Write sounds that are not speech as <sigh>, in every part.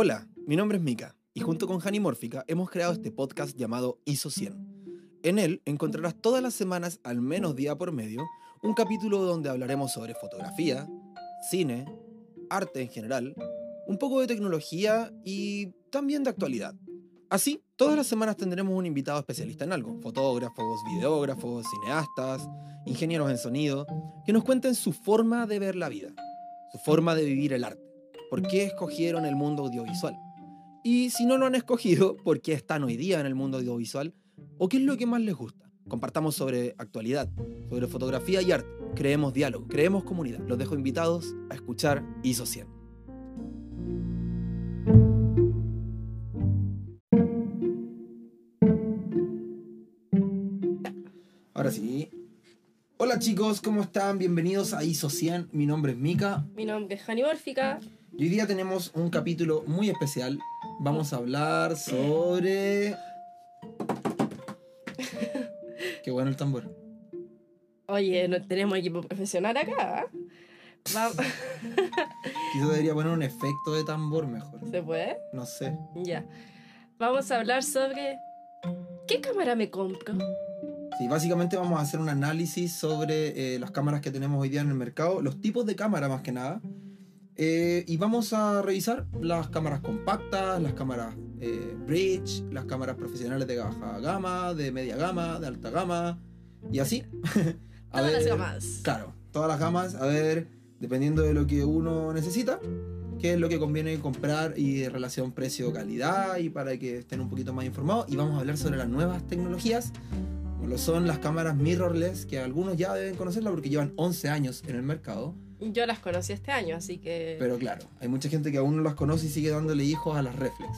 Hola, mi nombre es Mika y junto con Hani Mórfica hemos creado este podcast llamado ISO 100. En él encontrarás todas las semanas, al menos día por medio, un capítulo donde hablaremos sobre fotografía, cine, arte en general, un poco de tecnología y también de actualidad. Así, todas las semanas tendremos un invitado especialista en algo, fotógrafos, videógrafos, cineastas, ingenieros en sonido, que nos cuenten su forma de ver la vida, su forma de vivir el arte, por qué escogieron el mundo audiovisual. Y si no lo han escogido, por qué están hoy día en el mundo audiovisual o qué es lo que más les gusta. Compartamos sobre actualidad, sobre fotografía y arte. Creemos diálogo, creemos comunidad. Los dejo invitados a escuchar ISO 100. Ahora sí. Hola chicos, ¿cómo están? Bienvenidos a ISO 100. Mi nombre es Mika. Mi nombre es Hani Mórfica. Y hoy día tenemos un capítulo muy especial. Vamos a hablar sobre... Qué bueno el tambor. Oye, no tenemos equipo profesional acá. Va- <laughs> Quizás debería poner un efecto de tambor mejor. ¿Se puede? No sé. Ya. Vamos a hablar sobre qué cámara me compro. Sí, básicamente vamos a hacer un análisis sobre eh, las cámaras que tenemos hoy día en el mercado, los tipos de cámara más que nada. Eh, y vamos a revisar las cámaras compactas, las cámaras eh, bridge, las cámaras profesionales de baja gama, de media gama, de alta gama y así. <laughs> A Todas las ver- gamas. Claro, todas las gamas, a ver, dependiendo de lo que uno necesita, qué es lo que conviene comprar y de relación precio-calidad y para que estén un poquito más informados. Y vamos a hablar sobre las nuevas tecnologías, como lo son las cámaras mirrorless, que algunos ya deben conocerla porque llevan 11 años en el mercado. Yo las conocí este año, así que. Pero claro, hay mucha gente que aún no las conoce y sigue dándole hijos a las reflex.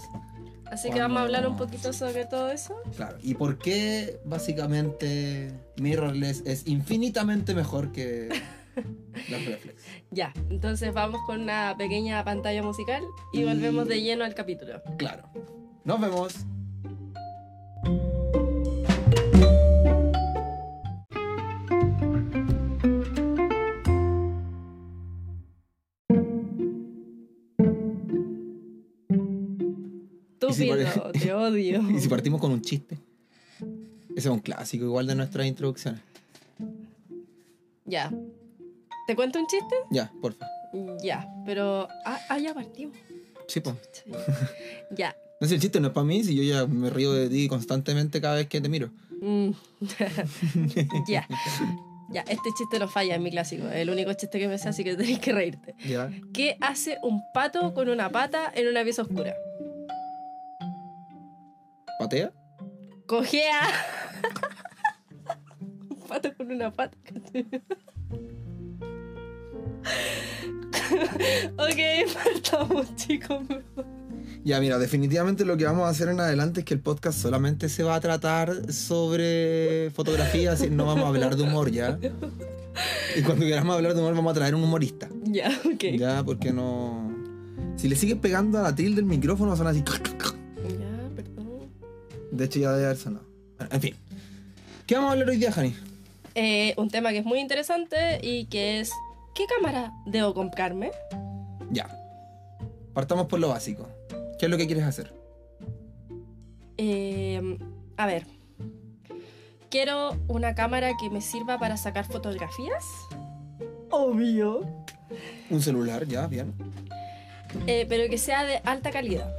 así que vamos a hablar un poquito sobre todo eso. Claro, y por qué básicamente mirrorless es infinitamente mejor que <laughs> las reflex. Ya, entonces vamos con una pequeña pantalla musical y Y- volvemos de lleno al capítulo. Claro. Nos vemos. Odio. ¿Y si partimos con un chiste? Ese es un clásico igual de nuestras introducciones. Ya. ¿Te cuento un chiste? Ya, porfa. Ya, pero. Ah, ah, ya partimos. Sí, pues. Ya. No sé, el chiste no es para mí si yo ya me río de ti constantemente cada vez que te miro. Mm. <laughs> ya. Ya, este chiste no falla, es mi clásico. Es el único chiste que me sé, así que <laughs> tenéis que reírte. Ya. ¿Qué hace un pato con una pata en una pieza oscura? ¿Patea? Cojea. <laughs> un pato con una pata. <laughs> ok, partamos, chicos. Ya, mira, definitivamente lo que vamos a hacer en adelante es que el podcast solamente se va a tratar sobre fotografía, así no vamos a hablar de humor ya. Y cuando queramos hablar de humor vamos a traer un humorista. Ya, ok. Ya, porque no... Si le sigues pegando a la tril del micrófono suena así... De hecho ya debe haber sonado. Bueno, en fin. ¿Qué vamos a hablar hoy día, Jani? Eh, un tema que es muy interesante y que es ¿qué cámara debo comprarme? Ya. Partamos por lo básico. ¿Qué es lo que quieres hacer? Eh, a ver, quiero una cámara que me sirva para sacar fotografías. Obvio. Un celular, ya, bien. Eh, pero que sea de alta calidad.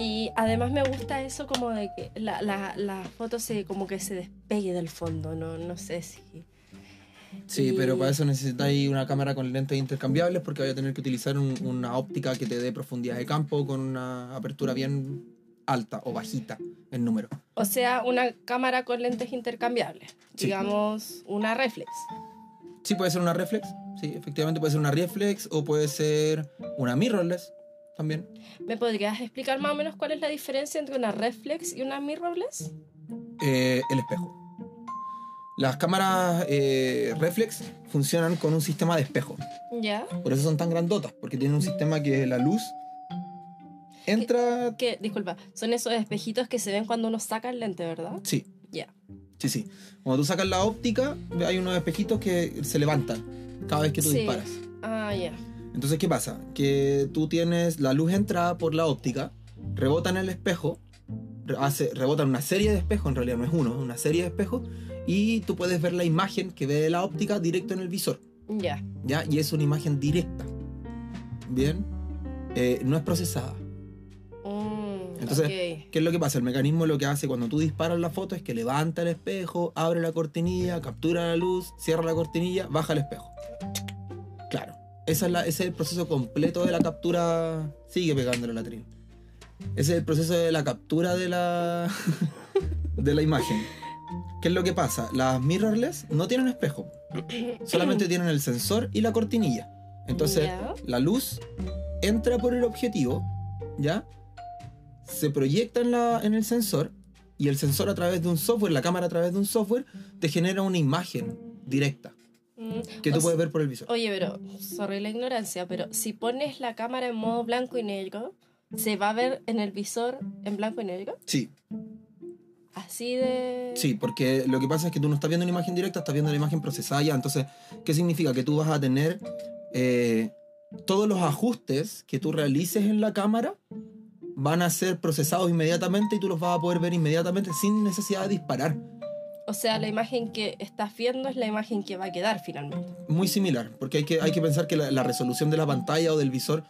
Y además me gusta eso como de que la, la, la foto se, como que se despegue del fondo, no, no sé si... Sí, Y- pero para eso necesitáis una cámara con lentes intercambiables porque vais a tener que utilizar un- una óptica que te dé profundidad de campo con una apertura bien alta o bajita en número. O sea, una cámara con lentes intercambiables. Sí. Digamos, una reflex. Sí, puede ser una reflex. Sí, efectivamente puede ser una reflex o puede ser una mirrorless también. ¿Me podrías explicar más o menos cuál es la diferencia entre una reflex y una mirrorless? Eh, el espejo. Las cámaras eh, reflex funcionan con un sistema de espejo. Ya. Por eso son tan grandotas, porque tienen un sistema que la luz entra... Que, disculpa, son esos espejitos que se ven cuando uno saca el lente, ¿verdad? Sí, Ya. sí, sí. Cuando tú sacas la óptica, hay unos espejitos que se levantan cada vez que tú Sí. disparas. Ah, ya. Entonces, ¿qué pasa? Que tú tienes la luz entrada por la óptica, rebota en el espejo, hace, rebota en una serie de espejos, en realidad no es uno, es una serie de espejos, y tú puedes ver la imagen que ve la óptica directo en el visor, Ya. ¿ya? Y es una imagen directa. Bien, Eh, no es procesada. Mm, Entonces. ¿Qué es lo que pasa? El mecanismo lo que hace cuando tú disparas la foto es que levanta el espejo, abre la cortinilla, captura la luz, cierra la cortinilla, baja el espejo. Claro. Esa es la- ese es el proceso completo de la captura. Sigue pegándole la tril. Ese es el proceso de la captura de la, <laughs> de la imagen. ¿Qué es lo que pasa? Las mirrorless no tienen espejo. Solamente <clears throat> tienen el sensor y la cortinilla. Entonces, la luz entra por el objetivo, ¿ya? Se proyecta en, la, en el sensor y el sensor a través de un software, la cámara a través de un software, te genera una imagen directa Mm, que o tú s- puedes ver por el visor. Oye, pero, sorry la ignorancia, pero si pones la cámara en modo blanco y negro, ¿se va a ver en el visor en blanco y negro? Sí, Así de... sí, porque lo que pasa es que tú no estás viendo una imagen directa, estás viendo la imagen procesada ya. Entonces, ¿qué significa? Que tú vas a tener eh, todos los ajustes que tú realices en la cámara van a ser procesados inmediatamente y tú los vas a poder ver inmediatamente sin necesidad de disparar. O sea, la imagen que estás viendo es la imagen que va a quedar finalmente. muy similar, porque hay que, hay que pensar que la, la resolución de la pantalla o del visor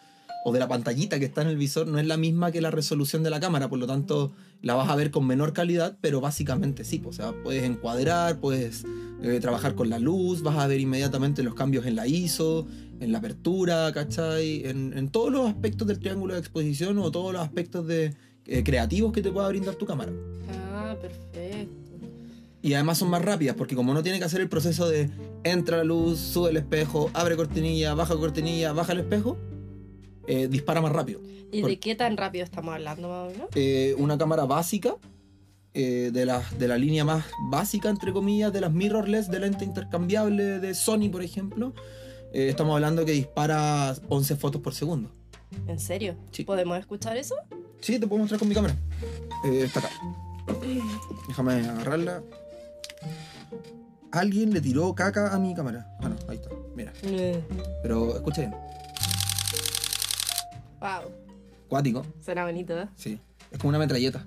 o de la pantallita que está en el visor no es la misma que la resolución de la cámara, por lo tanto la vas a ver con menor calidad, pero básicamente sí, pues, o sea, puedes encuadrar, puedes eh, trabajar con la luz, vas a ver inmediatamente los cambios en la ISO, en la apertura, ¿cachai? En, en todos los aspectos del triángulo de exposición o todos los aspectos de, eh, creativos que te pueda brindar tu cámara. Ah, perfecto. Y además son más rápidas, porque como no tiene que hacer el proceso de entra la luz, sube el espejo, abre cortinilla, baja cortinilla, baja el espejo, eh, dispara más rápido. ¿Y Por- de qué tan rápido estamos hablando más o menos? Eh, una cámara básica, eh, de, la, de la línea más básica, entre comillas, de las mirrorless de lente intercambiable de Sony, por ejemplo, eh, estamos hablando que dispara 11 fotos por segundo. ¿En serio? Sí. ¿Podemos escuchar eso? Sí, te puedo mostrar con mi cámara. Eh, está acá. Déjame agarrarla. Alguien le tiró caca a mi cámara. Ah, no, ahí está. Mira. Pero escucha bien. Wow, Cuático. suena bonito, ¿eh? Sí. Es como una metralleta.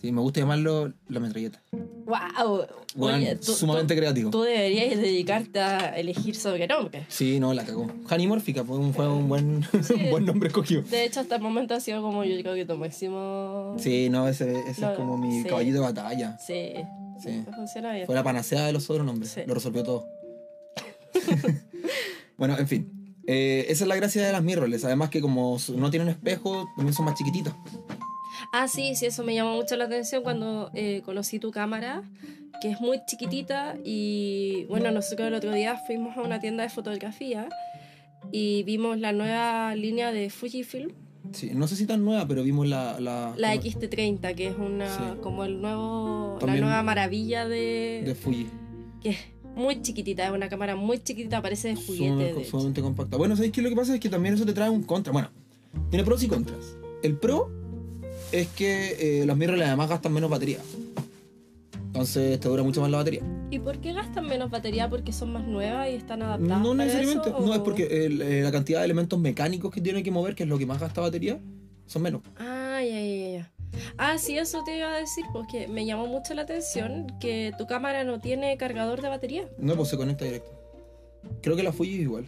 Sí, me gusta llamarlo la metralleta. ¡Wow! Bueno, Oye, tú, sumamente creativo. tú, deberías dedicarte a elegir sobrenombres. Sí, no, la cagó. Hanimórfica fue un, fue un buen, <laughs> Sí. un buen nombre escogido. De hecho, hasta el momento ha sido como yo creo que tu máximo. Sí, no, ese, ese No, es como mi sí. caballito de batalla. Sí. Sí. Funciona bien. Fue la panacea de los sobrenombres. Sí. Lo resolvió todo. <laughs> bueno, en fin. Eh, esa es la gracia de las mirrorless. Además que como no tienen espejo, también son más chiquititas. Ah, sí, sí, eso me llamó mucho la atención cuando eh, conocí tu cámara, que es muy chiquitita y bueno, nosotros el otro día fuimos a una tienda de fotografía y vimos la nueva línea de Fujifilm, Sí, no sé si tan nueva, pero vimos la... La, la como- XT30, que es una Sí. como el nuevo También- la nueva maravilla de, de Fuji. que es muy chiquitita, es una cámara muy chiquitita, parece de juguete. De sumamente compacta. Bueno, ¿sabéis qué? Lo que pasa es que también eso te trae un contra. Bueno, tiene pros y contras. El pro es que eh, las mirrorless además gastan menos batería. Entonces te dura mucho más la batería. ¿Y por qué gastan menos batería? ¿Porque son más nuevas y están adaptadas? No necesariamente. eso, No, es porque el- eh, la cantidad de elementos mecánicos que tiene que mover, que es lo que más gasta batería, son menos. Ah, ya, ya, ya. Ah, sí, eso te iba a decir, porque me llamó mucho la atención que tu cámara no tiene cargador de batería. No, pues se conecta directo. Creo que la Fuji es igual.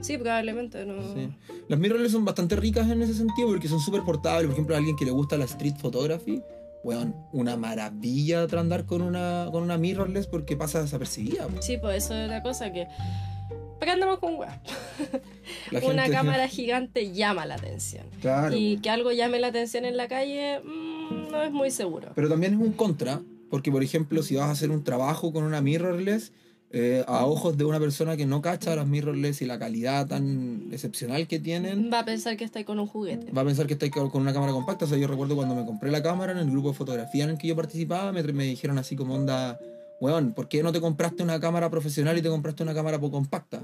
Sí, probablemente no. Sí. Las mirrorless son bastante ricas en ese sentido porque son súper portables. Por ejemplo, a alguien que le gusta la street photography, weón, una maravilla andar con una, con una mirrorless porque pasa desapercibida. Sí, pues eso es la cosa que. ¿Para qué andamos con? <laughs> La Una gente- cámara gigante llama la atención. Claro. Y que algo llame la atención en la calle, mm, no es muy seguro. Pero también es un contra, porque por ejemplo, si vas a hacer un trabajo con una mirrorless, eh, a ojos de una persona que no cacha las mirrorless y la calidad tan excepcional que tienen, Va a pensar que estoy con un juguete. va a pensar que estáis con una cámara compacta. O sea, yo recuerdo cuando me compré la cámara en el grupo de fotografía en el que yo participaba, me, me dijeron así como onda, weón, ¿por qué no te compraste una cámara profesional y te compraste una cámara poco compacta?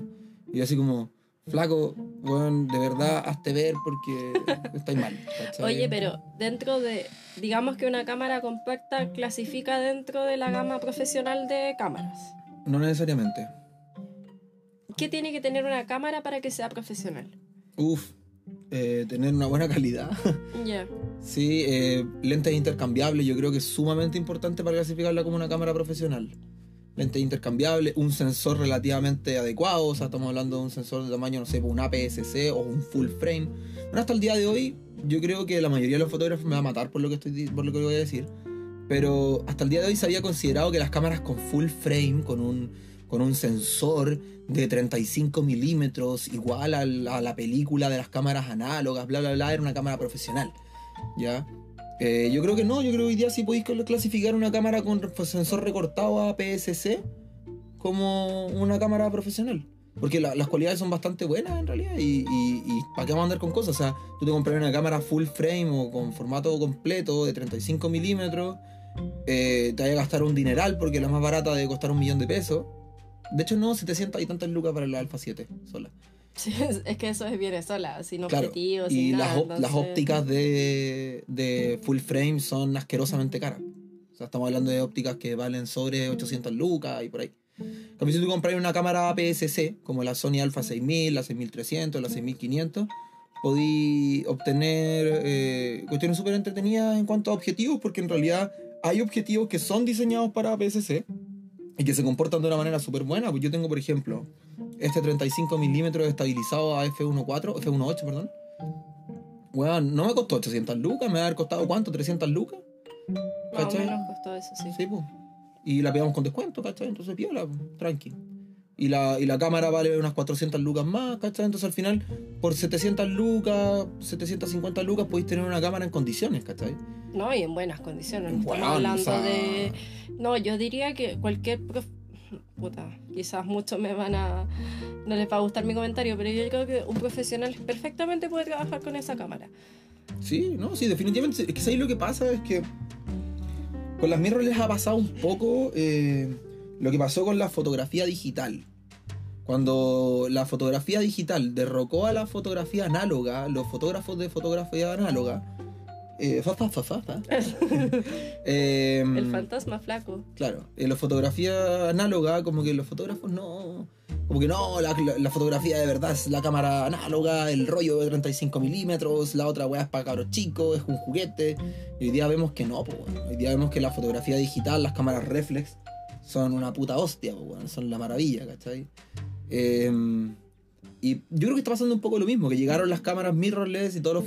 Y yo así como, flaco, weón, de verdad, hazte ver porque <laughs> estáis mal. ¿cachai? Oye, pero dentro de, digamos que una cámara compacta clasifica dentro de la gama profesional de cámaras. No necesariamente. ¿qué tiene que tener una cámara para que sea profesional? Uf, eh, tener una buena calidad. <laughs> Ya. sí, eh, lentes intercambiables, yo creo que es sumamente importante para clasificarla como una cámara profesional. Lentes intercambiables, un sensor relativamente adecuado, o sea, estamos hablando de un sensor de tamaño, no sé, un APS-C o un full frame. Bueno, hasta el día de hoy, yo creo que la mayoría de los fotógrafos me va a matar por lo que, estoy, por lo que voy a decir. Pero hasta el día de hoy se había considerado que las cámaras con full frame, con un, con un sensor de 35 milímetros, igual al- a la película de las cámaras análogas, bla, bla, bla, era una cámara profesional. ¿Ya? Eh, yo creo que no, yo creo que hoy día sí podéis clasificar una cámara con re- sensor recortado a PSC como una cámara profesional. Porque la- las cualidades son bastante buenas en realidad. Y ¿para qué vamos a andar con cosas? O sea, tú te compras una cámara full frame o con formato completo de 35 milímetros. Eh, te vaya a gastar un dineral porque la más barata debe costar un millón de pesos. De hecho, no, 700 y tantas lucas para la Alpha 7 sola. Sí, es, que eso es bien sola, sin Claro, objetivos, y sin las, nada. op- las entonces- ópticas de, de full frame son asquerosamente caras. O sea, estamos hablando de ópticas que valen sobre 800 lucas y por ahí. Cambio, si tú compras una cámara APS-C, como la Sony Alpha 6000, la 6300, la 6500, podí obtener eh, cuestiones súper entretenidas en cuanto a objetivos, porque en realidad hay objetivos que son diseñados para APS-C y que se comportan de una manera súper buena. Pues yo tengo, por ejemplo, este 35 milímetros estabilizado a f1.4, f1.8, perdón. Weón, no me costó 800 lucas, me va a haber costado cuánto, 300 lucas. ¿Cachai? menos costó eso, sí. Sí, pues. Y la pegamos con descuento, ¿cachai? Entonces piola, tranqui. Y la, y la cámara vale unas 400 lucas más, ¿cachai? Entonces al final, por 700 lucas, 750 lucas, podéis tener una cámara en condiciones, ¿cachai? No, y en buenas condiciones. No estamos hablando de. No, yo diría que cualquier. prof- Puta, quizás muchos me van a. No les va a gustar mi comentario, pero yo creo que un profesional perfectamente puede trabajar con esa cámara. Sí, no, sí, definitivamente. Es que ¿sabes lo que pasa? Es que con las mirrorless ha pasado un poco eh, lo que pasó con la fotografía digital. Cuando la fotografía digital derrocó a la fotografía análoga, los fotógrafos de fotografía análoga. Eh, fa, fa, fa. <laughs> Eh, El fantasma flaco. Claro, en la fotografía análoga, como que los fotógrafos no. Como que no, la, la- la fotografía de verdad es la cámara análoga, el rollo de 35 milímetros, la otra weá es para cabros chicos, es un juguete. Y hoy día vemos que no, pues bueno. Hoy día vemos que la fotografía digital, las cámaras reflex, son una puta hostia, pues bueno, son la maravilla, ¿cachai? Eh, y yo creo que está pasando un poco lo mismo, que llegaron las cámaras mirrorless y todos los,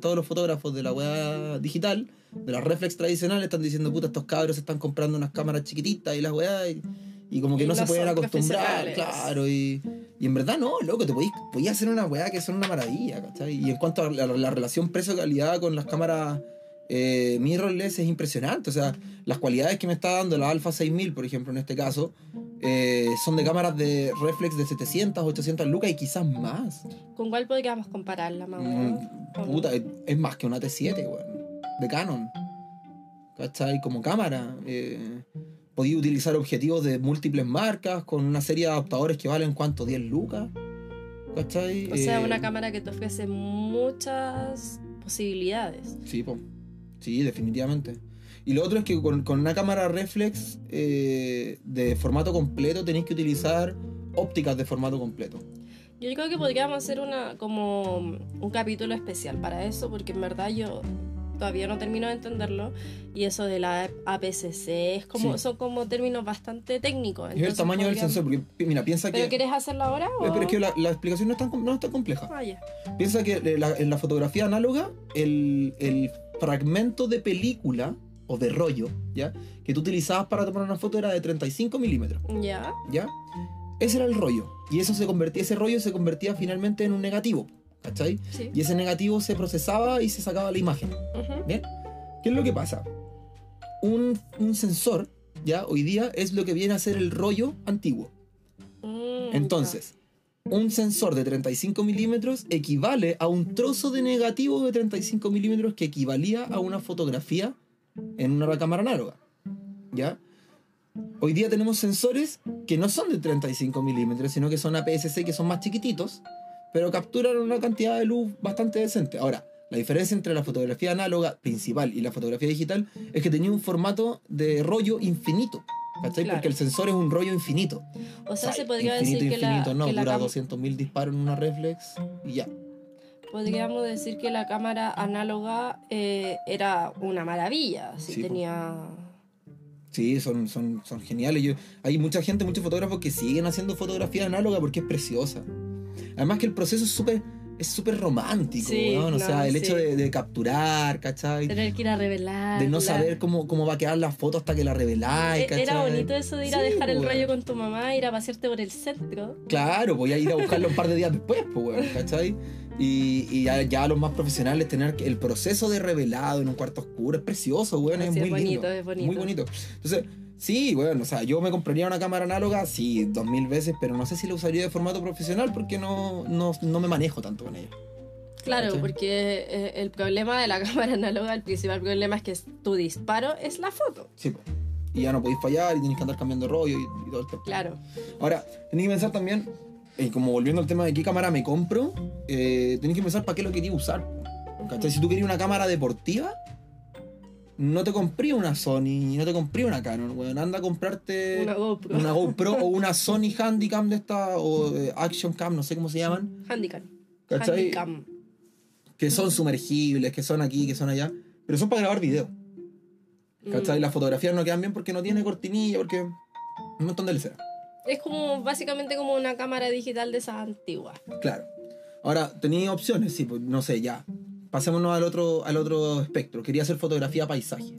todos los fotógrafos de la weá digital, de las reflex tradicionales, están diciendo, puta, estos cabros están comprando unas cámaras chiquititas y las weá, y, y como que Y no, se pueden acostumbrar, claro, y, y en verdad no, loco, te podías, podías hacer una weá que son una maravilla, ¿cachai? Y en cuanto a la, la relación precio-calidad con las cámaras eh, mirrorless es impresionante, o sea, las cualidades que me está dando la Alpha 6000, por ejemplo, en este caso, eh, son de cámaras de reflex de 700, 800 lucas y quizás más. ¿Con cuál podríamos compararla, menos? Mm, puta, es, es más que una T7, weón. De Canon. ¿Cachai? Como cámara. Eh, podía utilizar objetivos de múltiples marcas con una serie de adaptadores que valen cuánto, 10 lucas. ¿Cachai? O sea, Eh, una cámara que te ofrece muchas posibilidades. Sí, po. Sí, definitivamente. Y lo otro es que con, con una cámara reflex eh, de formato completo tenéis que utilizar ópticas de formato completo. Yo creo que podríamos hacer una como un capítulo especial para eso, porque en verdad yo todavía no termino de entenderlo. Y eso de la APS-C es como, Sí. son como términos bastante técnicos. Es el entonces tamaño del sensor, porque mira, piensa ¿Pero que... quieres hacerlo ahora? O? Pero es que la, la explicación no es tan, no es tan compleja. Ah, ya. Piensa que eh, la- en la fotografía análoga, el, el fragmento de película o de rollo, ¿ya? Que tú utilizabas para tomar una foto era de 35 milímetros, Ya. ¿ya? Ese era el rollo. Y eso se convertía, ese rollo se convertía finalmente en un negativo, ¿cachai? Sí. Y ese negativo se procesaba y se sacaba la imagen. Ujú. ¿Bien? ¿Qué es lo que pasa? Un, un sensor, ¿ya? Hoy día es lo que viene a ser el rollo antiguo. Mm, Entonces, un sensor de 35 milímetros equivale a un trozo de negativo de 35 milímetros que equivalía a una fotografía en una cámara análoga. ¿Ya? Hoy día tenemos sensores que no son de 35 milímetros, sino que son APS-C que son más chiquititos, pero capturan una cantidad de luz bastante decente. Ahora, la diferencia entre la fotografía análoga principal y la fotografía digital es que tenía un formato de rollo infinito. ¿Cachai? Claro. Porque el sensor es un rollo infinito. O sea, O sea, se podría infinito, decir que la, infinito, no, que la dura cam- 200.000 disparos en una reflex y ya. Podríamos decir que la cámara análoga eh, era una maravilla. Sí, Sí, po. tenía. Sí, son, son, son geniales. Yo, hay mucha gente, muchos fotógrafos que siguen haciendo fotografía análoga porque es preciosa. Además que el proceso es súper es súper romántico, Sí, weón. O no, sea, el sí. hecho de, de capturar, ¿cachai? Tener que ir a revelar. De no saber cómo, cómo va a quedar la foto hasta que la reveláis, ¿cachai? E-, Era bonito eso de ir a Sí, dejar el weón. rollo con tu mamá, ir a pasearte por el centro. Claro, voy a ir a buscarlo un par de días después, pues, ¿cachai? Y, y ya, ya los más profesionales tener el proceso de revelado en un cuarto oscuro es precioso, weón, es muy es bonito, lindo. es bonito. Muy bonito. Entonces, sí, weón, o sea, yo me compraría una cámara análoga, sí, dos mil veces, pero no sé si la usaría de formato profesional porque no, no, no me manejo tanto con ella. Claro, ¿Cachai? porque eh, el problema de la <laughs> cámara análoga, el principal problema es que tu disparo es la foto. Sí, po. Y ya no podéis fallar y tenéis que andar cambiando rollo y, y todo el. Claro. Ahora, tenéis que pensar también, eh, como volviendo al tema de qué cámara me compro, eh, tenéis que pensar para qué lo quería usar. ¿Cachai? Si tú querías una cámara deportiva, no te compré una Sony, no te compré una Canon, weón. Anda a comprarte Una GoPro. una GoPro o una <laughs> Sony Handycam de esta, o eh, Action Cam, no sé cómo se llaman. Handicam. ¿Cachai? Handicam. Que son sumergibles, que son aquí, que son allá. Pero son para grabar video. ¿Cachai? Mm. Las fotografías no quedan bien porque no tiene cortinilla, porque... Un montón de lecera. Es como básicamente como una cámara digital de esas antiguas. Claro. Ahora, tenía opciones, sí, pues no sé, ya. Pasémonos al otro, al otro espectro. Quería hacer fotografía paisaje.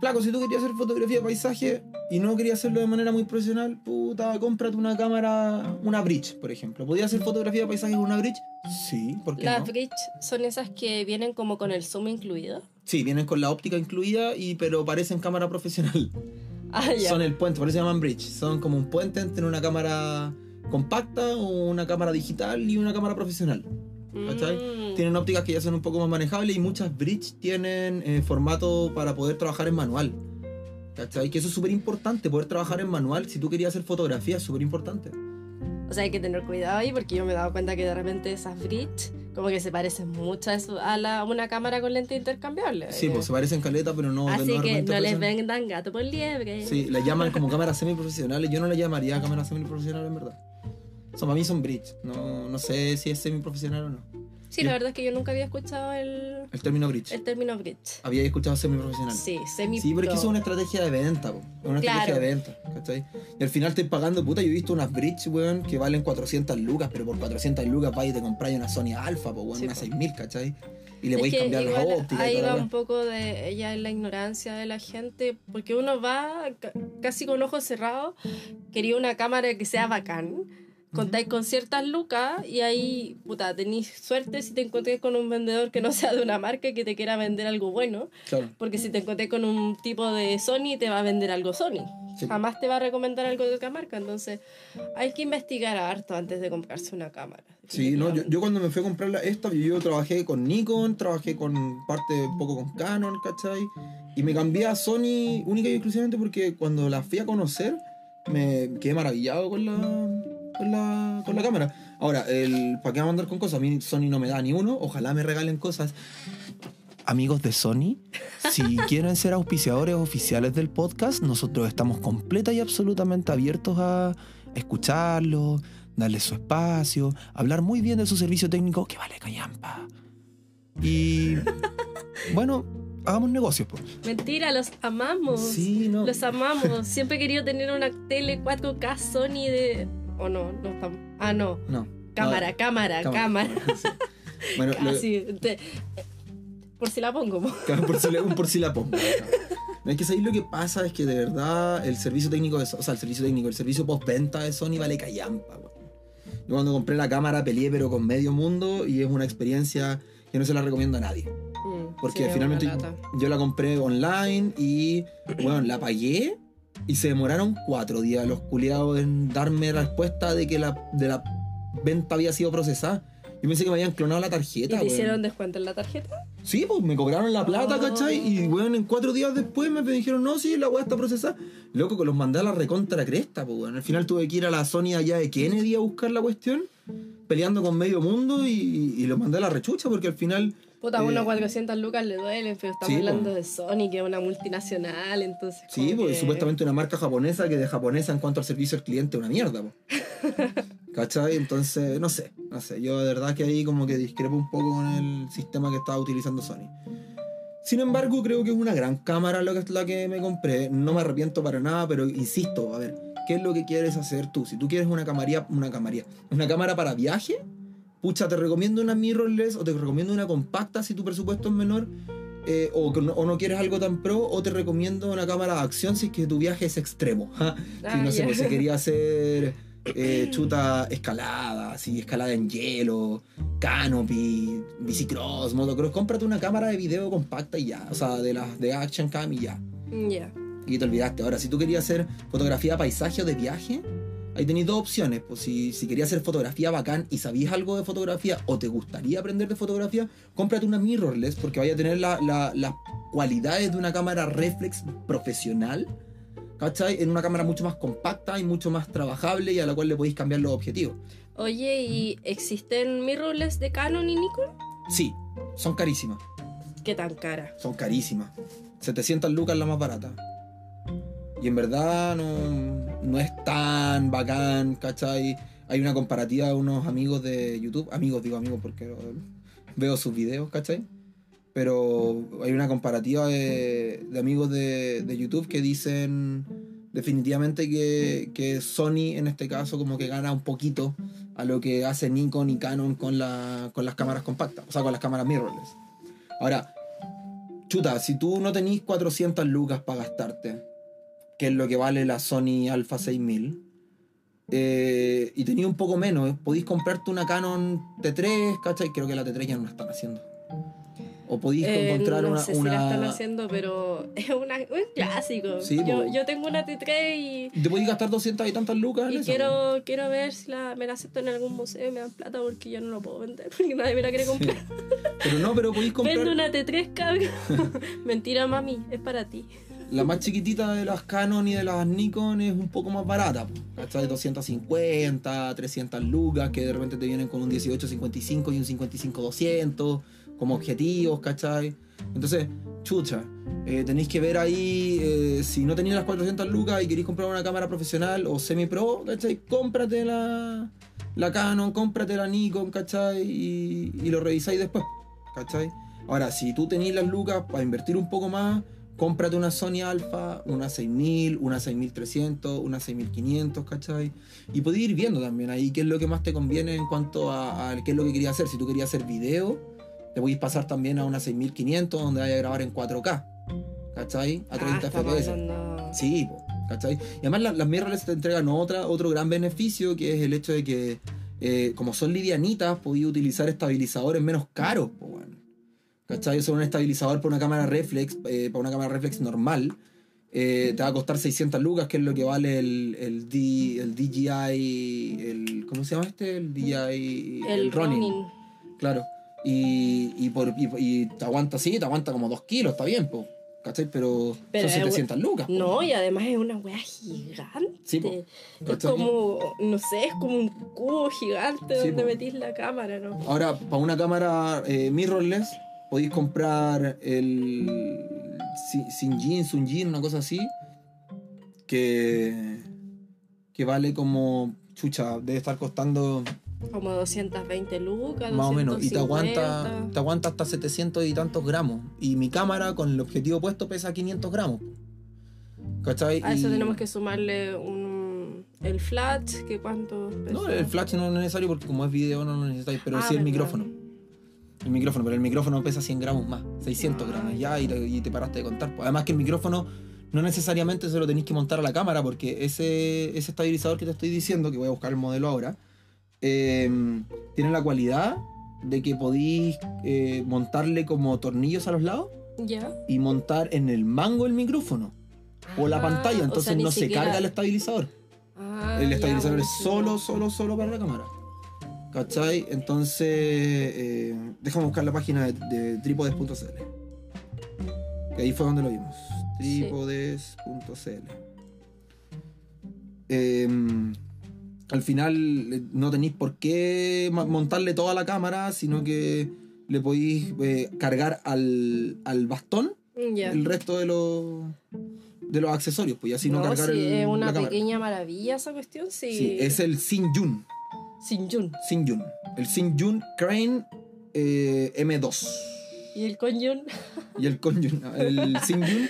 Flaco, si tú querías hacer fotografía paisaje y no querías hacerlo de manera muy profesional, puta, cómprate una cámara, una bridge, por ejemplo. ¿Podías hacer fotografía paisaje con una bridge? Sí, ¿por qué Las no? bridge son esas que vienen como con el zoom incluido. Sí, vienen con la óptica incluida, y, pero parecen cámara profesional. Ah, ya. Son el puente, por eso se llaman bridge. Son como un puente entre una cámara compacta una cámara digital y una cámara profesional. Mm. Tienen ópticas que ya son un poco más manejables y muchas bridge tienen eh, formato para poder trabajar en manual. ¿Cachai? Que eso es súper importante, poder trabajar en manual. Si tú querías hacer fotografía, es súper importante. O sea, hay que tener cuidado ahí porque yo me he dado cuenta que de repente esas bridge como que se parecen mucho a, eso- a la, a una cámara con lente intercambiable. Sí, pues se parecen caleta, pero no. Así no que no les vendan gato por liebre. Sí, las llaman como cámaras semiprofesionales. Yo no las llamaría cámaras semiprofesionales en verdad. Son, para mí son bridge. No, no sé si es semiprofesional o no. Sí, la verdad es que yo nunca había escuchado el, El término bridge. el término bridge. Había escuchado semiprofesional. Sí, semi Sí, pero es que eso es una estrategia de venta, po. Es una Claro. estrategia de venta, ¿cachai? Y al final estoy pagando, puta, yo he visto unas bridge, weón, que valen 400 lucas, pero por 400 lucas vais y te compráis una Sony Alpha, po, weón, Sí, una po. 6000, ¿cachai? Y le podéis cambiar las igual ópticas y ahí toda la va weá. un poco de ella en la ignorancia de la gente, porque uno va ca- casi con ojos cerrados, quería una cámara que sea bacán, contáis con ciertas lucas y ahí, puta, tenéis suerte si te encontrás con un vendedor que no <laughs> sea de una marca y que te quiera vender algo bueno, Claro. porque si te encontrás con un tipo de Sony te va a vender algo Sony. Sí. Jamás te va a recomendar algo de otra marca, entonces hay que investigar harto antes de comprarse una cámara. Sí, no, yo, yo cuando me fui a comprar la- esta, yo trabajé con Nikon, trabajé con parte un poco con Canon, ¿cachai? Y me cambié a Sony única y exclusivamente porque cuando la fui a conocer me quedé maravillado con la, con la, con la cámara. Ahora, el, ¿para qué vamos a andar con cosas? A mí Sony no me da ni uno, ojalá me regalen cosas. Amigos de Sony, si <laughs> quieren ser auspiciadores oficiales del podcast, nosotros estamos completa y absolutamente abiertos a escucharlos, darles su espacio, hablar muy bien de su servicio técnico, que vale callampa. Y <laughs> bueno, hagamos negocios, pues. Mentira, los amamos. Sí, no. Los amamos. Siempre he querido tener una tele 4K Sony de. ¿O no? no estamos- Ah, no. No. Cámara, No, cámara, cámara. <laughs> sí. Bueno, <laughs> lo- Casi. Te- Por si la pongo. por si, la, <laughs> por si la pongo. No, es que ahí lo que pasa es que de verdad el servicio técnico, de, o sea, el servicio técnico, el servicio postventa de Sony vale callampa, weón. Yo cuando compré la cámara peleé pero con medio mundo y es una experiencia que no se la recomiendo a nadie. Mm, Porque sí, finalmente yo la compré online y, bueno, la pagué y se demoraron cuatro días los culiados en darme la respuesta de que la, de la venta había sido procesada. Yo pensé que me habían clonado la ¿Y tarjeta. te weón. hicieron descuento en la tarjeta? Sí, pues me cobraron la plata, Oh. ¿cachai? Y weón, en cuatro días después me dijeron, no, sí, la weá está procesada. Loco, que los mandé a la recontra cresta, pues weón. Al final tuve que ir a la Sony allá de Kennedy a buscar la cuestión, peleando con medio mundo y, y los mandé a la rechucha porque al final Puta, Eh, unos 400 lucas le duelen, pero estamos sí, hablando po. de Sony, que es una multinacional, entonces. Sí, porque que- supuestamente una marca japonesa que de japonesa en cuanto al servicio al cliente es una mierda, po. <laughs> ¿Cachai? Entonces, no sé, no sé. Yo de verdad que ahí como que discrepo un poco con el sistema que estaba utilizando Sony. Sin embargo, creo que es una gran cámara lo que la que me compré. No me arrepiento para nada, pero insisto, a ver, ¿qué es lo que quieres hacer tú? Si tú quieres una camaría, una camaría, una cámara para viaje, pucha, te recomiendo una mirrorless o te recomiendo una compacta si tu presupuesto es menor. eh, o, o no quieres algo tan pro, o te recomiendo una cámara de acción si es que tu viaje es extremo. <laughs> ¿ja? Si Ah, no sé, pues si quería hacer <laughs> eh, chuta escalada, así, escalada en hielo, canopy, bicicross, motocross, cómprate una cámara de video compacta y ya, o sea, de las de action cam y ya. Ya. Y te olvidaste. Ahora, si tú querías hacer fotografía de paisaje o de viaje, ahí tenéis dos opciones. Pues si, si querías hacer fotografía bacán y sabías algo de fotografía o te gustaría aprender de fotografía, cómprate una mirrorless porque vaya a tener la- la- las cualidades de una cámara reflex profesional. ¿Cachai? En una cámara mucho más compacta y mucho más trabajable y a la cual le podéis cambiar los objetivos. Oye, ¿y existen mirrorless de Canon y Nikon? Sí, son carísimas. ¿Qué tan cara? Son carísimas. 700 lucas la más barata. Y en verdad no, no es tan bacán, ¿cachai? Hay una comparativa de unos amigos de YouTube. Amigos, digo amigos porque veo sus videos, ¿cachai? Pero hay una comparativa de, amigos de, de YouTube que dicen definitivamente que, que Sony en este caso como que gana un poquito a lo que hace Nikon y Canon con, la, con las cámaras compactas, o sea, con las cámaras mirrorless. Ahora, chuta, si tú no tenís 400 lucas para gastarte, que es lo que vale la Sony Alpha 6000, eh, y tenís un poco menos, podéis comprarte una Canon T3, ¿cachai? Creo que la T3 ya no la están haciendo. O podéis Eh, encontrar no una... sé si la están haciendo, pero es una, un clásico. Sí, yo, tengo una T3 y, Te podéis gastar 200 y tantas lucas en y eso, quiero, quiero ver si la, me la aceptan en algún museo y me dan plata porque yo no lo puedo vender <laughs> porque nadie me la quiere comprar. Pero no, pero podéis comprar... Vende una T3, cabrón. <laughs> Mentira, mami, es para ti. La más chiquitita de las Canon y de las Nikon es un poco más barata, ¿cachai? 250, 300 lucas, que de repente te vienen con un 1855 y un 55-200 como objetivos, ¿cachai? Entonces, chucha, eh, tenéis que ver ahí, eh, si no tenéis las 400 lucas y queréis comprar una cámara profesional o semi-pro, ¿cachai? Cómprate la, la Canon, cómprate la Nikon, ¿cachai? Y, y lo revisáis después, ¿cachai? Ahora, si tú tenéis las lucas para invertir un poco más, cómprate una Sony Alpha, una 6000, una 6300, una 6500, ¿cachai? Y podéis ir viendo también ahí qué es lo que más te conviene en cuanto a, a qué es lo que querías hacer. Si tú querías hacer video, te podéis pasar también a una 6500 donde vaya a grabar en 4K, ¿cachai? A 30 Ah, FPS. Sí, ¿cachai? Y además la- las mirrorless te entregan otra, otro gran beneficio que es el hecho de que, eh, como son livianitas, podéis utilizar estabilizadores menos caros, po, weón. ¿Cachai? Sea, un estabilizador para una cámara reflex, eh, para una cámara reflex normal, eh, te va a costar 600 lucas, que es lo que vale el, el, D- el DJI, el, ¿cómo se llama este? El DJI, El, Ronin. Claro. Y, y, por, y, y te aguanta, sí, te aguanta como 2 kilos, está bien, po, ¿cachai? Pero, Pero son es 700 lucas. po. No, y además es una wea gigante. Sí, po. es como, no sé, es como un cubo gigante Sí, donde metís la cámara, ¿no? Ahora, para una cámara eh, mirrorless, podéis comprar el Sin- Sinjin, Sunjin, una cosa así, que, que vale como, chucha, debe estar costando Como 220 lucas, más o menos, y te 250. aguanta, te aguanta hasta 700 y tantos gramos. Y mi cámara con el objetivo puesto pesa 500 gramos. ¿Cachai? A eso Y- tenemos que sumarle un, el flash, que cuánto pesa. No, el flash no es necesario porque como es video no lo necesitáis, pero Ah, sí el micrófono. El micrófono, pero el micrófono pesa 100 gramos más, 600 Ah, gramos ya, y te, y te paraste de contar. pues. Además que el micrófono no necesariamente se lo tenéis que montar a la cámara, porque ese, ese estabilizador que te estoy diciendo, que voy a buscar el modelo ahora, eh, tiene la cualidad de que podéis eh, montarle como tornillos a los lados y montar en el mango el micrófono o la Ah, pantalla, o entonces sea, no se carga el estabilizador. Ah, El estabilizador es solo, solo, solo para la cámara. ¿Cachai? Entonces, eh, déjame buscar la página de, de trípodes.cl. Que ahí fue donde lo vimos. Sí. Trípodes.cl. Em, al final eh, no tenéis por qué montarle toda la cámara, sino que le podéis eh, cargar al, al bastón Ya. el resto de los de los accesorios, pues y así no, no, cargar sí, el, es una la cámara. pequeña maravilla esa cuestión, sí. Sí, es el. Sin Jun. Sinjun. El Sinjun Crane eh, M2. Y el Conjun. Y el Conjun, el Sinjun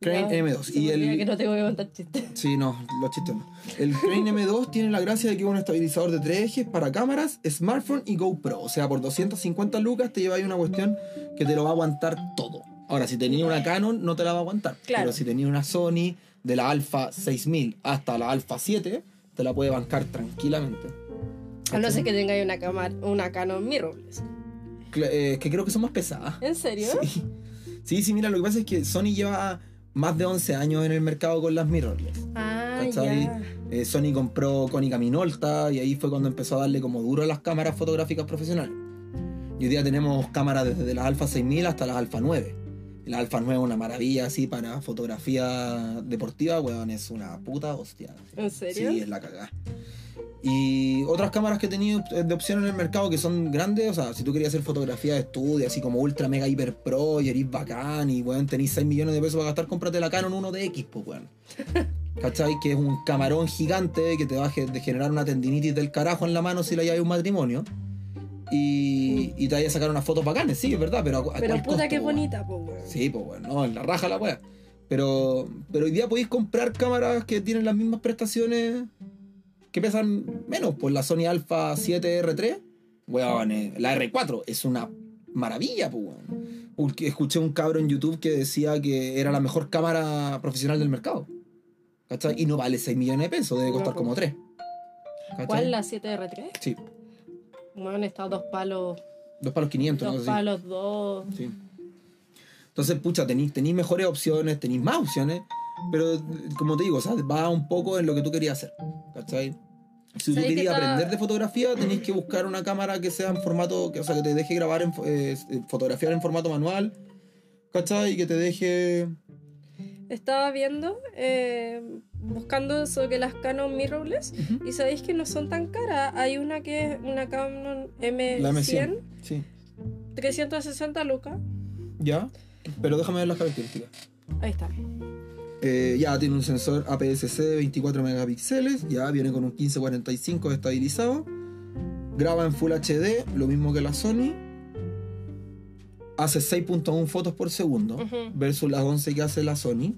Crane Ya, M2. se Y el, que no tengo que contar chistes. Sí, no, los chistes no. El Crane M2 tiene la gracia de que es un estabilizador de tres ejes para cámaras, smartphone y GoPro. O sea, por 250 lucas te lleváis una cuestión que te lo va a aguantar todo. Ahora, si tenías una Canon, no te la va a aguantar. Claro. Pero si tenías una Sony de la Alpha 6000 hasta la Alpha 7, te la puede bancar tranquilamente. A no ser que tengáis una, una Canon mirrorless. Eh, que creo que son más pesadas. ¿En serio? Sí. sí, sí, mira, lo que pasa es que Sony lleva más de 11 años en el mercado con las mirrorless. Ah. Eh, Sony compró Konica Minolta y ahí fue cuando empezó a darle como duro a las cámaras fotográficas profesionales. Y hoy día tenemos cámaras desde las Alpha 6000 hasta las Alpha 9. Y La Alpha 9 es una maravilla así para fotografía deportiva, weón, es una puta hostia. ¿En serio? Sí, es la cagada. Y otras cámaras que he tenido de opción en el mercado que son grandes, o sea, si tú querías hacer fotografía de estudio, así como ultra mega hiper pro y eres bacán y weón, tenés 6 millones de pesos para gastar, cómprate la Canon 1DX, pues weón. <laughs> ¿Cachai? Que es un camarón gigante que te va a generar una tendinitis del carajo en la mano si la llevas a un matrimonio. Y, y te vaya a sacar unas fotos bacanes, sí, es verdad, pero a, a Pero puta costo, que weón? bonita, pues, weón. Sí, pues bueno, no, en la raja la wea. Pero, pero hoy día podéis comprar cámaras que tienen las mismas prestaciones que pesan menos. Pues la Sony Alpha 7R3, weón, eh, la R4 es una maravilla, pues weón. Porque Escuché un cabro en YouTube que decía que era la mejor cámara profesional del mercado. ¿Cachai? Y no vale 6 millones de pesos, debe costar como 3. ¿Cuál? ¿La 7R3? Sí, Bueno, está dos palos, dos palos 500, dos no sé palos, dos. Sí. Entonces, pucha, tenéis mejores opciones, tenéis más opciones, pero como te digo, o sea, va un poco en lo que tú querías hacer. ¿Cachai? Si tú ¿Sabes qué querías aprender de fotografía, tenéis que buscar una cámara que sea en formato, que, o sea, que te deje grabar, en, fo- eh, fotografiar en formato manual, ¿cachai? Y que te deje... Estaba viendo, eh, buscando sobre las Canon mirrorless y sabéis que no son tan caras. Hay una que es una Canon M100, La M100. Sí. 360 lucas. ¿Ya? Pero déjame ver las características. Ahí está. Eh, ya tiene un sensor APS-C de 24 megapíxeles, ya viene con un 1545 estabilizado, graba en Full HD, lo mismo que la Sony, hace 6.1 fotos por segundo versus las 11 que hace la Sony.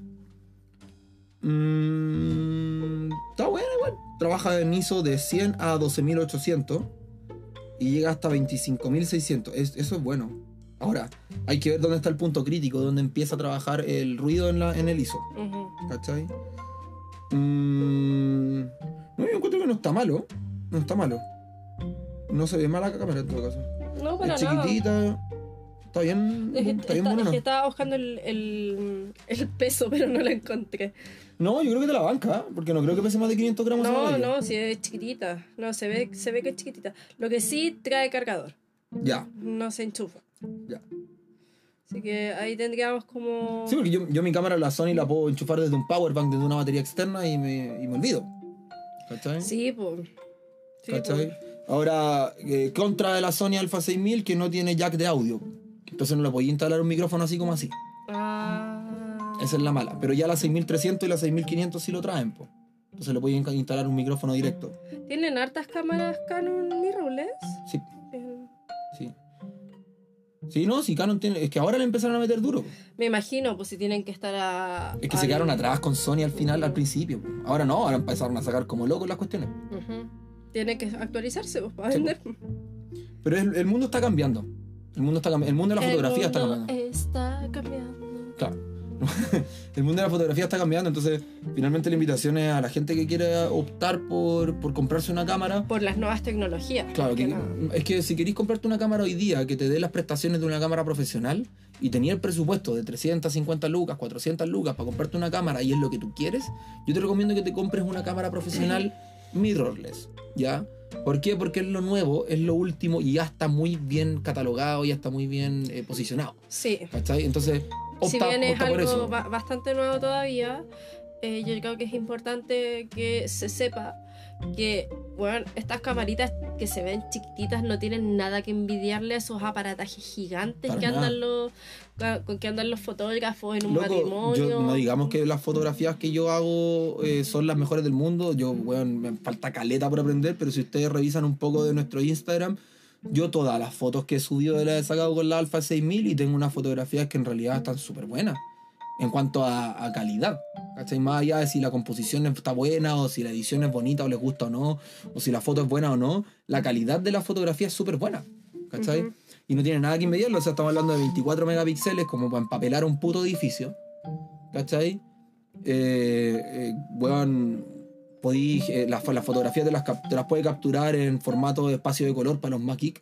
Mm, está buena igual, trabaja en ISO de 100 a 12800 y llega hasta 25600, Es- eso es bueno. Ahora, hay que ver dónde está el punto crítico, dónde empieza a trabajar el ruido en, la, en el ISO. Ujú. ¿Cachai? Mm, no, yo encuentro que no está malo. No está malo. No se ve mala la cámara en todo caso. No, para es nada. Está bien. Es que, está bien está- es buena. que estaba buscando el, el, el peso, <laughs> pero no lo encontré. No, yo creo que te la banca, ¿eh? porque no creo que pese más de 500 gramos. No, no, sí es chiquitita. No, se ve, se ve que es chiquitita. Lo que sí trae cargador. Ya, No se enchufa. ya. Así que ahí tendríamos como. Sí, porque yo, yo mi cámara, la Sony, la puedo enchufar desde un powerbank, desde una batería externa y me, y me olvido. ¿Cachai? Sí, pues. Sí, ¿Cachai? po. Ahora, eh, contra de la Sony Alpha 6000 que no tiene jack de audio. Entonces no le podía instalar un micrófono así como así. Ah. Esa es la mala. Pero ya la 6300 y la 6500 sí lo traen, po. Entonces le pueden instalar un micrófono directo. ¿Tienen hartas cámaras Canon mirrorless? Sí, sí. Sí, no, si Canon tiene. Es que ahora le empezaron a meter duro. po. Me imagino, pues si tienen que estar a. Es que se quedaron atrás con Sony al final, al principio. po. Ahora no, ahora empezaron a sacar como locos las cuestiones. Ujú. Tienen que actualizarse pues, para Sí, vender. Pero el, el mundo está cambiando. El mundo está cambiando. El mundo de la fotografía El está cambiando. Está cambiando. Claro. <laughs> el mundo de la fotografía está cambiando, entonces finalmente la invitación es a la gente que quiere optar por, por comprarse una cámara. Por las nuevas tecnologías. Claro, que nada. es que si queréis comprarte una cámara hoy día que te dé las prestaciones de una cámara profesional y tenía el presupuesto de 350 lucas, 400 lucas para comprarte una cámara y es lo que tú quieres, yo te recomiendo que te compres una cámara profesional <clears throat> mirrorless, ¿ya? ¿Por qué? Porque es lo nuevo, es lo último y ya está muy bien catalogado, ya está muy bien eh, posicionado, Sí. ¿cachai? Entonces, opta, si bien es opta por algo eso. bastante nuevo todavía, eh, yo creo que es importante que se sepa que, bueno, estas camaritas que se ven chiquititas no tienen nada que envidiarle a esos aparatajes gigantes Para que nada. andan los con que andan los fotógrafos en un Loco, matrimonio. yo, no digamos que las fotografías que yo hago eh, son las mejores del mundo. Yo, weón, me falta caleta por aprender, pero si ustedes revisan un poco de nuestro Instagram, yo todas las fotos que he subido las he sacado con la Alpha 6000 y tengo unas fotografías que en realidad están súper buenas en cuanto a, a calidad. ¿Cachai? Más allá de si la composición está buena o si la edición es bonita o les gusta o no, o si la foto es buena o no, la calidad de la fotografía es súper buena. ¿Cachai? Y no tiene nada que envidiarlo. O sea, estamos hablando de 24 megapíxeles como para empapelar un puto edificio. ¿Cachai? Eh, eh, eh, las, las fotografías te las, te las puede capturar en formato de espacio de color para los Macic.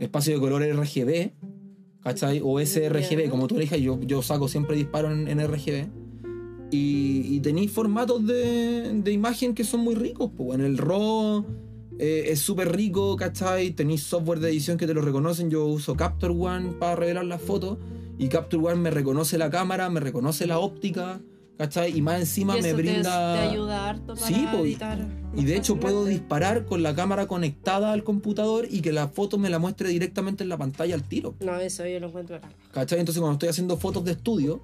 Espacio de color RGB. ¿Cachai? O sRGB, como tú elijas. Yo, yo saco siempre disparo en, en RGB. Y, y tenéis formatos de, de imagen que son muy ricos. Pues, en el RAW eh, es súper rico, ¿cachai? Tenéis software de edición que te lo reconocen. Yo uso Capture One para revelar las fotos. Y Capture One me reconoce la cámara, me reconoce la óptica, ¿cachai? Y más encima Y me eso te- brinda. Te, ayuda harto para Sí, po, y- editar Y de hecho puedo disparar con la cámara conectada al computador y que la foto me la muestre directamente en la pantalla al tiro. No, eso yo lo encuentro raro. ¿Cachai? Entonces cuando estoy haciendo fotos de estudio,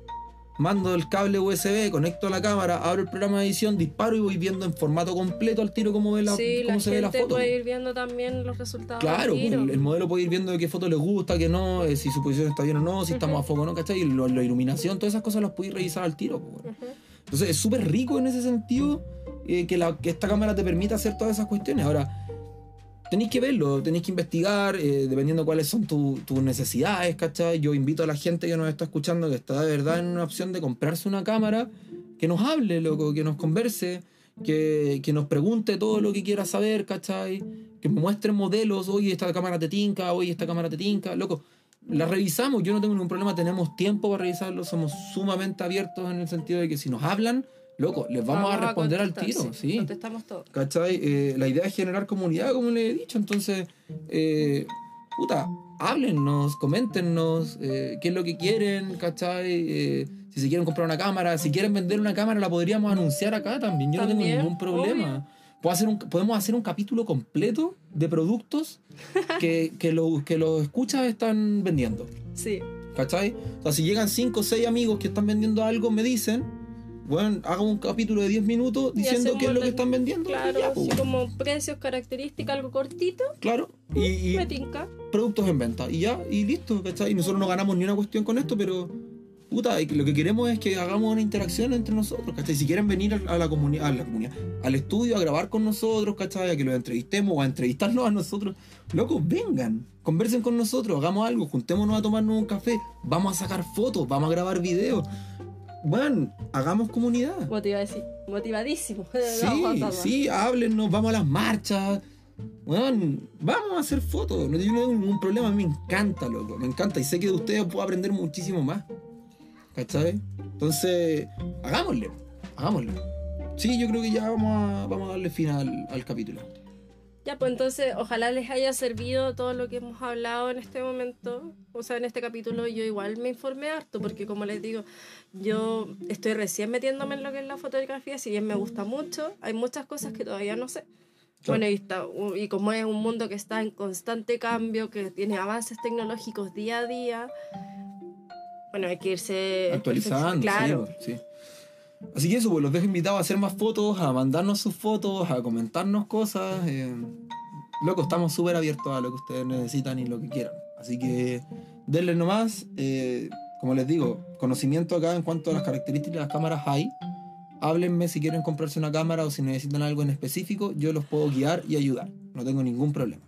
mando el cable USB, conecto la cámara, abro el programa de edición, disparo y voy viendo en formato completo al tiro cómo, ve la, sí, cómo la se ve la gente foto. puede ir viendo también los resultados. Claro, pues, tiro. el, el modelo puede ir viendo de qué foto le gusta, qué no, eh, si su posición está bien o no, si estamos Ujú. a foco o no, ¿cachai? Y lo- la iluminación, todas esas cosas las podéis revisar al tiro. pues, bueno. Entonces es súper rico en ese sentido eh, que, la, que esta cámara te permita hacer todas esas cuestiones. Ahora, tenéis que verlo, tenéis que investigar, eh, dependiendo cuáles son tu- tus necesidades, ¿cachai? Yo invito a la gente que nos está escuchando, que está de verdad en una opción de comprarse una cámara, que nos hable, loco, que nos converse, que, que nos pregunte todo lo que quiera saber, ¿cachai? Que me muestre modelos, oye, esta cámara te tinca, oye, esta cámara te tinca, loco. La revisamos, yo no tengo ningún problema, tenemos tiempo para revisarlo, somos sumamente abiertos en el sentido de que si nos hablan, loco, les vamos, a responder al contestar, tiro, sí. Contestamos todo. ¿Cachai? Eh, la idea es generar comunidad, como le he dicho. Entonces, eh, puta, háblennos, coméntenos eh, qué es lo que quieren, ¿cachai? Eh, si se quieren comprar una cámara, si quieren vender una cámara, la podríamos anunciar acá también. Yo no También, tengo ningún problema. Puedo hacer un- podemos hacer un capítulo completo de productos <laughs> que, que, lo- que los escuchas están vendiendo. Sí. ¿Cachai? O sea, si llegan 5 o 6 amigos que están vendiendo algo, me dicen, bueno, hago un capítulo de 10 minutos diciendo qué es lo que están vendiendo. Claro, ya, pues, así como precios, características, algo cortito, Claro. Y, y me tinca. productos en venta. Y ya, y listo, ¿cachai? Y nosotros no ganamos ni una cuestión con esto, pero. Puta, lo que queremos es que hagamos una interacción entre nosotros, ¿cachai? Si quieren venir a la comunidad, a la comunidad, al estudio a grabar con nosotros, ¿cachai? A que los entrevistemos o a entrevistarnos a nosotros, locos, vengan, conversen con nosotros, hagamos algo, juntémonos a tomarnos un café, vamos a sacar fotos, vamos a grabar videos. Bueno, hagamos comunidad. Motiva- <laughs> sí, motivadísimo. Sí, sí, háblennos, vamos a las marchas. Bueno, vamos a hacer fotos. No tengo ningún problema, a mí me encanta, loco. Me encanta y sé que de ustedes puedo aprender muchísimo más. ¿Cachai? Entonces, hagámosle, hagámosle. Sí, yo creo que ya vamos a, vamos a darle fin al, al capítulo. Ya, pues entonces, ojalá les haya servido todo lo que hemos hablado en este momento. O sea, en este capítulo yo igual me informé harto, porque como les digo, yo estoy recién metiéndome en lo que es la fotografía, si bien me gusta mucho, hay muchas cosas que todavía no sé. Bueno, y, está- y como es un mundo que está en constante cambio, que tiene avances tecnológicos día a día, bueno, hay que irse Actualizando, Claro. sí, sí. Así que eso, pues los dejo invitados a hacer más fotos, a mandarnos sus fotos, a comentarnos cosas. eh. Loco, estamos súper abiertos a lo que ustedes necesitan y lo que quieran. Así que denle nomás. eh, como les digo, conocimiento acá en cuanto a las características de las cámaras hay. Háblenme si quieren comprarse una cámara o si necesitan algo en específico. Yo los puedo guiar y ayudar. No tengo ningún problema.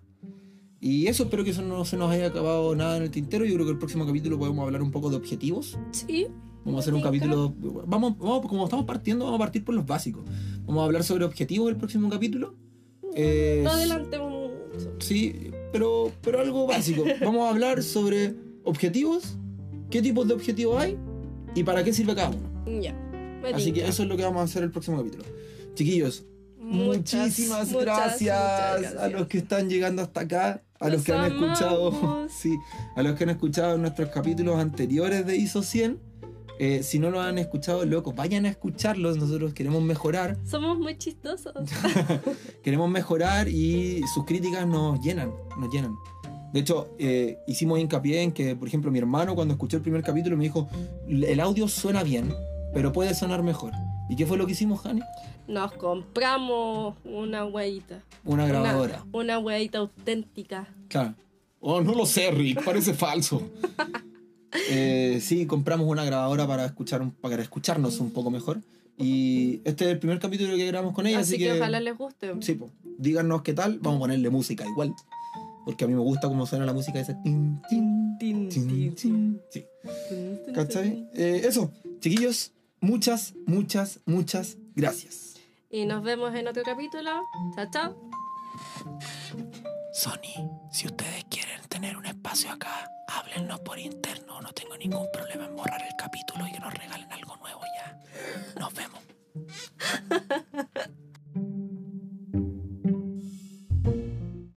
Y eso, espero que eso no se nos haya acabado nada en el tintero. Yo creo que el próximo capítulo podemos hablar un poco de objetivos. Sí, Vamos a hacer un capítulo. Vamos, vamos, como estamos partiendo, vamos a partir por los básicos. Vamos a hablar sobre objetivos el próximo capítulo. Eh, mucho. sí, pero, pero algo básico. <laughs> Vamos a hablar sobre objetivos, qué tipos de objetivos hay y para qué sirve cada uno. Ya. Así que eso es lo que vamos a hacer el próximo capítulo. Chiquillos, Muchas, muchísimas muchas, gracias, muchas a gracias. los que están llegando hasta acá, a los, Los que han escuchado, <laughs> sí, a los que han escuchado nuestros capítulos anteriores de ISO 100. Eh, si no lo han escuchado, loco, vayan a escucharlos. Nosotros queremos mejorar. <laughs> Somos muy chistosos. <laughs> queremos mejorar y sus críticas nos llenan, nos llenan. De hecho, eh, hicimos hincapié en que, por ejemplo, mi hermano cuando escuchó el primer capítulo me dijo, el audio suena bien, pero puede sonar mejor. ¿Y qué fue lo que hicimos, Jani? Nos compramos una hueita. Una grabadora. Una, hueita auténtica. Claro. Oh, no lo sé, Rick, parece falso. <laughs> Eh, sí, compramos una grabadora para, escuchar para escucharnos un poco mejor. Y este es el primer capítulo que grabamos con ella. Así, así que, ojalá les guste. Sí, pues, díganos qué tal. Vamos a ponerle música igual. Porque a mí me gusta cómo suena la música esa. Tin, tin, tin, tin, tin. Sí. ¿Cachai? Eh, eso, chiquillos, muchas, muchas, muchas gracias. Y nos vemos en otro capítulo. Chao, chao. Sony, si ustedes tener un espacio acá, háblennos por interno. No tengo ningún problema en borrar el capítulo y que nos regalen algo nuevo ya. Nos vemos. <laughs>